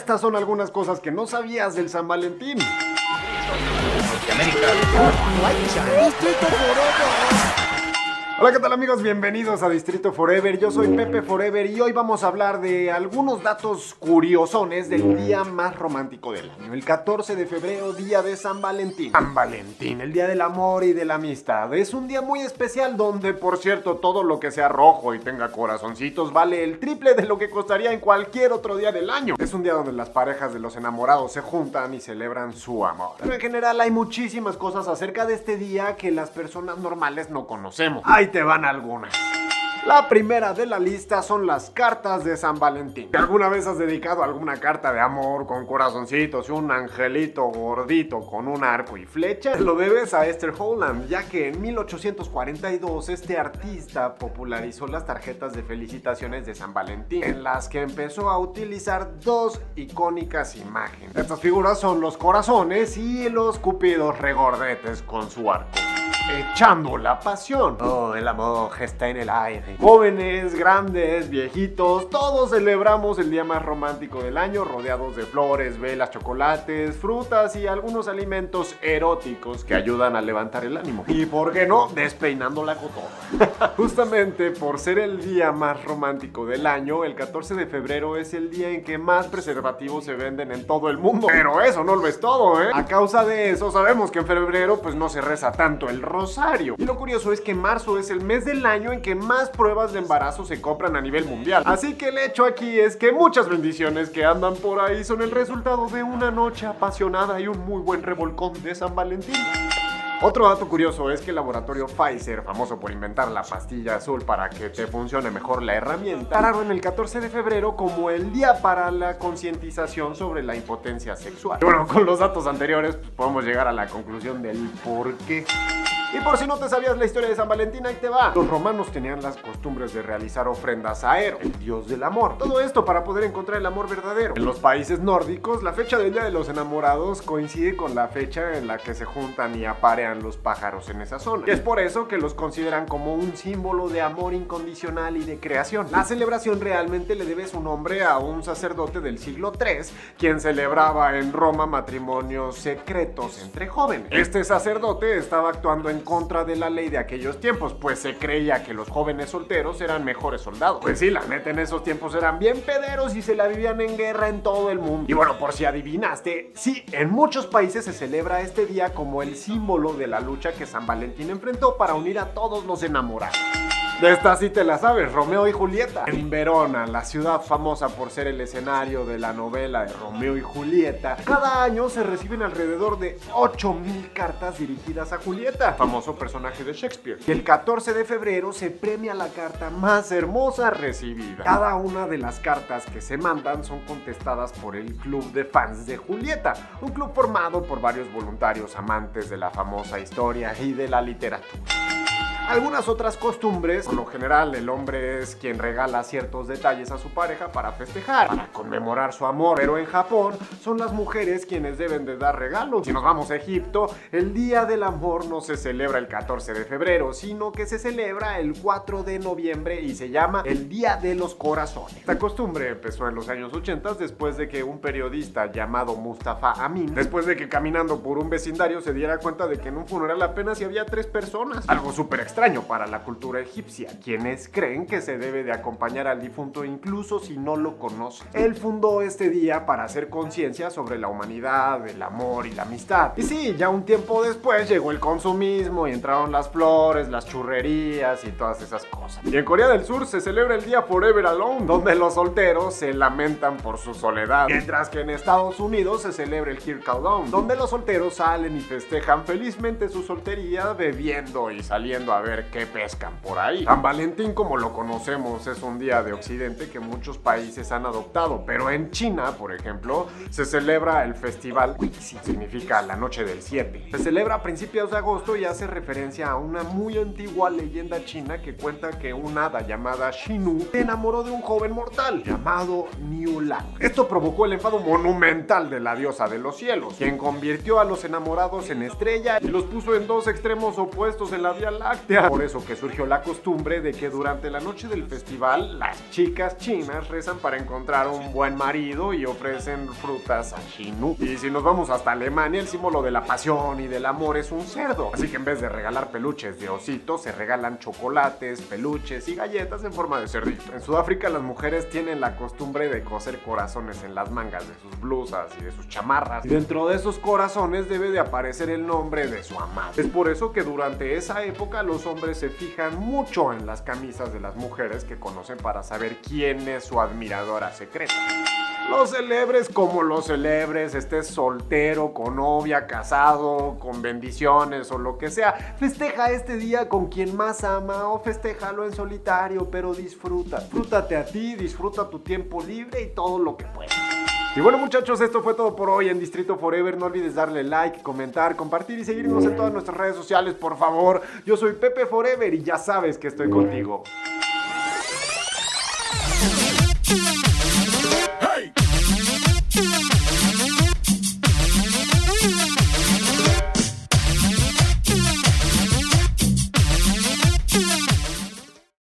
estas son algunas cosas que no sabías del San Valentín. Hola, ¿qué tal amigos? Bienvenidos a Distrito Forever. Yo soy Pepe Forever y hoy vamos a hablar de algunos datos curiosones del día más romántico del año. El 14 de febrero, día de San Valentín. San Valentín, el día del amor y de la amistad. Es un día muy especial donde, por cierto, todo lo que sea rojo y tenga corazoncitos vale el triple de lo que costaría en cualquier otro día del año. Es un día donde las parejas de los enamorados se juntan y celebran su amor. Pero en general hay muchísimas cosas acerca de este día que las personas normales no conocemos. Ahí te van algunas. La primera de la lista son las cartas de San Valentín. ¿Alguna vez has dedicado alguna carta de amor con corazoncitos y un angelito gordito con un arco y flecha? Lo debes a Esther Holland, ya que en 1842 este artista popularizó las tarjetas de felicitaciones de San Valentín, en las que empezó a utilizar dos icónicas imágenes. Estas figuras son los corazones y los cupidos regordetes con su arco echando la pasión. Oh, el amor está en el aire. Jóvenes, grandes, viejitos, todos celebramos el día más romántico del año, rodeados de flores, velas, chocolates, frutas y algunos alimentos eróticos que ayudan a levantar el ánimo. Y por qué no, despeinando la cotorra. Justamente por ser el día más romántico del año, el 14 de febrero es el día en que más preservativos se venden en todo el mundo. Pero eso no lo es todo, ¿eh? A causa de eso, sabemos que en febrero pues no se reza tanto el Y lo curioso es que marzo es el mes del año en que más pruebas de embarazo se compran a nivel mundial. Así que el hecho aquí es que muchas bendiciones que andan por ahí son el resultado de una noche apasionada y un muy buen revolcón de San Valentín. Otro dato curioso es que el laboratorio Pfizer, famoso por inventar la pastilla azul para que te funcione mejor la herramienta, pararon el 14 de febrero como el día para la concientización sobre la impotencia sexual. Y bueno, con los datos anteriores pues, podemos llegar a la conclusión del por qué. Y por si no te sabías la historia de San Valentín, ahí te va. Los romanos tenían las costumbres de realizar ofrendas a Eros, el dios del amor. Todo esto para poder encontrar el amor verdadero. En los países nórdicos, la fecha del Día de los Enamorados coincide con la fecha en la que se juntan y aparean los pájaros en esa zona. Y es por eso que los consideran como un símbolo de amor incondicional y de creación. La celebración realmente le debe su nombre a un sacerdote del siglo III, quien celebraba en Roma matrimonios secretos entre jóvenes. Este sacerdote estaba actuando en contra de la ley de aquellos tiempos, pues se creía que los jóvenes solteros eran mejores soldados. Pues sí, la neta en esos tiempos eran bien pederos y se la vivían en guerra en todo el mundo. Y bueno, por si adivinaste, sí, en muchos países se celebra este día como el símbolo de la lucha que San Valentín enfrentó para unir a todos los enamorados. De esta sí te la sabes, Romeo y Julieta. En Verona, la ciudad famosa por ser el escenario de la novela de Romeo y Julieta, cada año se reciben alrededor de 8000 cartas dirigidas a Julieta, famoso personaje de Shakespeare. Y el 14 de febrero se premia la carta más hermosa recibida. Cada una de las cartas que se mandan son contestadas por el Club de Fans de Julieta, un club formado por varios voluntarios amantes de la famosa historia y de la literatura. Algunas otras costumbres, por lo general el hombre es quien regala ciertos detalles a su pareja para festejar, para conmemorar su amor, pero en Japón son las mujeres quienes deben de dar regalos. Si nos vamos a Egipto, el Día del Amor no se celebra el 14 de febrero, sino que se celebra el 4 de noviembre y se llama el Día de los Corazones. Esta costumbre empezó en los años 80 después de que un periodista llamado Mustafa Amin, después de que caminando por un vecindario se diera cuenta de que en un funeral apenas había tres personas. Algo súper extraño para la cultura egipcia, quienes creen que se debe de acompañar al difunto incluso si no lo conoce. Él fundó este día para hacer conciencia sobre la humanidad, el amor y la amistad. Y sí, ya un tiempo después llegó el consumismo y entraron las flores, las churrerías y todas esas cosas. Y en Corea del Sur se celebra el día Forever Alone, donde los solteros se lamentan por su soledad, mientras que en Estados Unidos se celebra el Countdown, donde los solteros salen y festejan felizmente su soltería bebiendo y saliendo a ver qué pescan por ahí. San Valentín, como lo conocemos, es un día de Occidente que muchos países han adoptado, pero en China, por ejemplo, se celebra el festival Wixi, significa la noche del 7. Se celebra a principios de agosto y hace referencia a una muy antigua leyenda china que cuenta que una hada llamada Shinu se enamoró de un joven mortal llamado Niu Lang. Esto provocó el enfado monumental de la diosa de los cielos, quien convirtió a los enamorados en estrella y los puso en dos extremos opuestos en la Vía Láctea Por eso que surgió la costumbre de que durante la noche del festival las chicas chinas rezan para encontrar un buen marido y ofrecen frutas a Chinu. Y si nos vamos hasta Alemania, el símbolo de la pasión y del amor es un cerdo. Así que en vez de regalar peluches de osito, se regalan chocolates, peluches y galletas en forma de cerdito. En Sudáfrica las mujeres tienen la costumbre de coser corazones en las mangas de sus blusas y de sus chamarras. Dentro de esos corazones debe de aparecer el nombre de su amado. Es por eso que durante esa época los hombres se fijan mucho en las camisas de las mujeres que conocen para saber quién es su admiradora secreta. Los celebres como los celebres, estés soltero, con novia, casado, con bendiciones o lo que sea, festeja este día con quien más ama o festéjalo en solitario, pero disfruta. Disfrútate a ti, disfruta tu tiempo libre y todo lo que puedas. Y bueno muchachos, esto fue todo por hoy en Distrito Forever. No olvides darle like, comentar, compartir y seguirnos en todas nuestras redes sociales, por favor. Yo soy Pepe Forever y ya sabes que estoy contigo.